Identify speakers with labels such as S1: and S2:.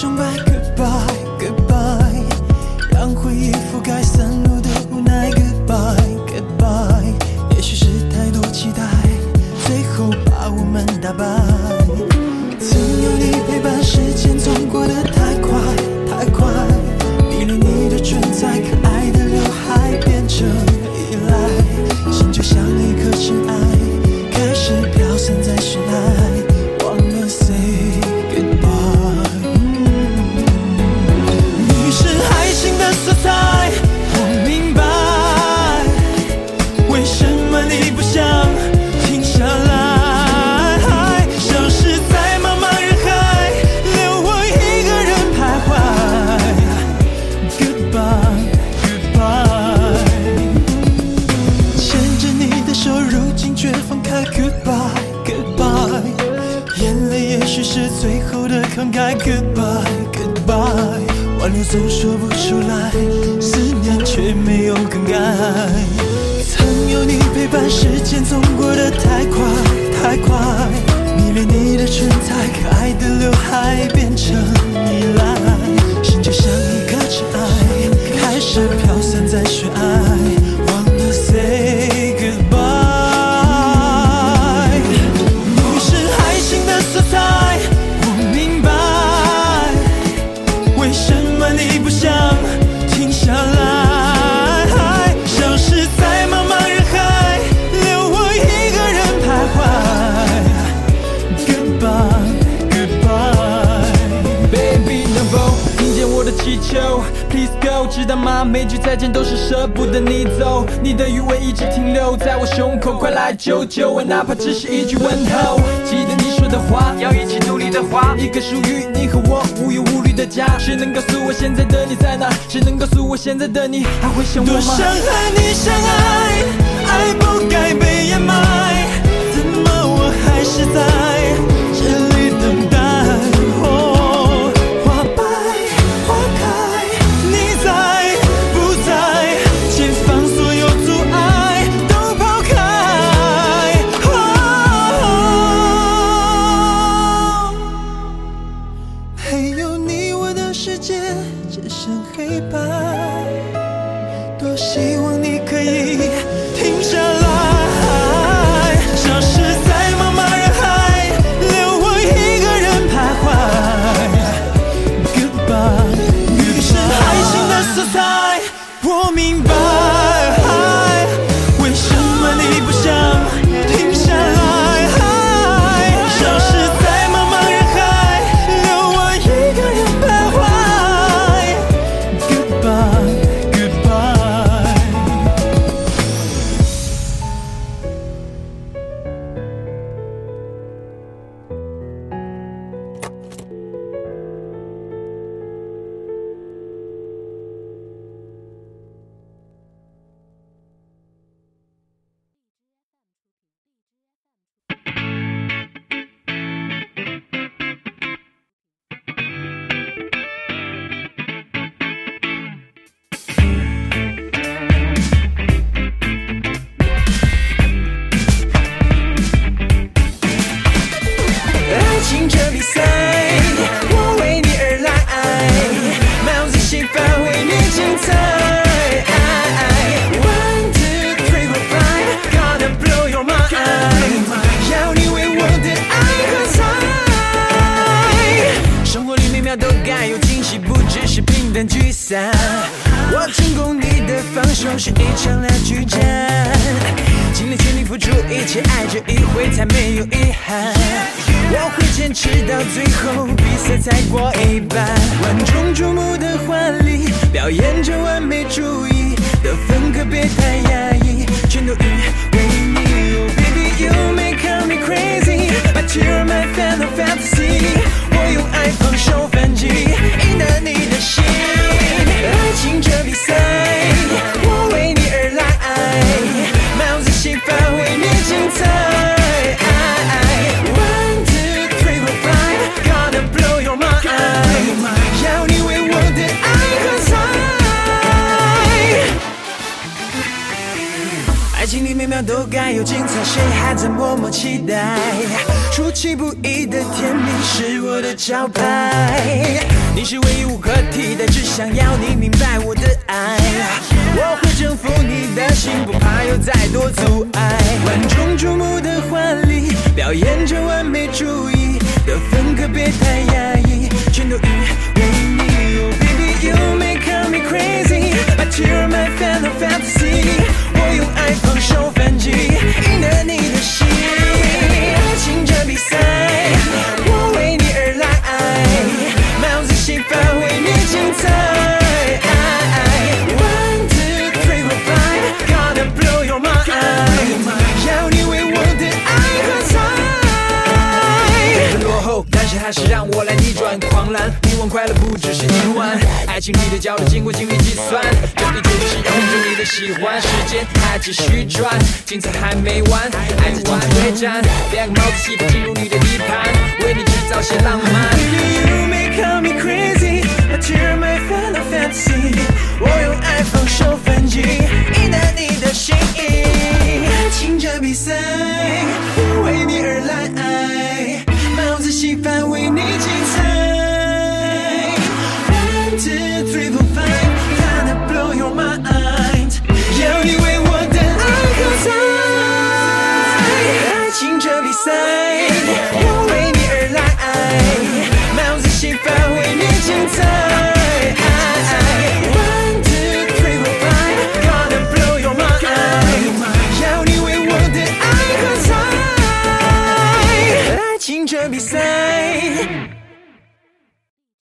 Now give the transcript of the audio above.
S1: push back 放开，Goodbye，Goodbye，挽留总说不出来，思念却没有更改。曾有你陪伴，时间总过得太快太快。迷恋你的唇彩，可爱的刘海变成依赖，心就像一颗尘埃，开始飘散在雪崖。
S2: 知道吗？每句再见都是舍不得你走，你的余味一直停留在我胸口，快来救救我，哪怕只是一句问候。记得你说的话，要一起努力的花，一个属于你和我无忧无虑的家。谁能告诉我现在的你在哪？谁能告诉我现在的你还会想我吗？
S1: 多想和你相爱，爱不该被掩埋，怎么我还是在等黑白。我成功你的
S3: 防守是一场拉锯战，尽力全力付出一切，爱这一回才没有遗憾。我会坚持到最后，比赛才过一半。万众瞩目的华丽，表演着完美都该有精彩，谁还在默默期待？出其不意的甜蜜是我的招牌，你是唯一无可替代，只想要你明白我的爱。我会征服你的心，不怕有再多阻碍。万众瞩目的华丽，表演着完美主义，的风格别太压抑，全都因为你。Baby you make me crazy, but you're my final fantasy。快乐不只是今晚
S2: 爱情里的角度经过精密计算，这一局是要护住你的喜欢，时间还继续转，精彩还没完，爱在进对战，两个帽子戏法进入你的地盘，为你制造些浪漫。
S1: You may call me crazy, but you're my final fantasy。我用爱放手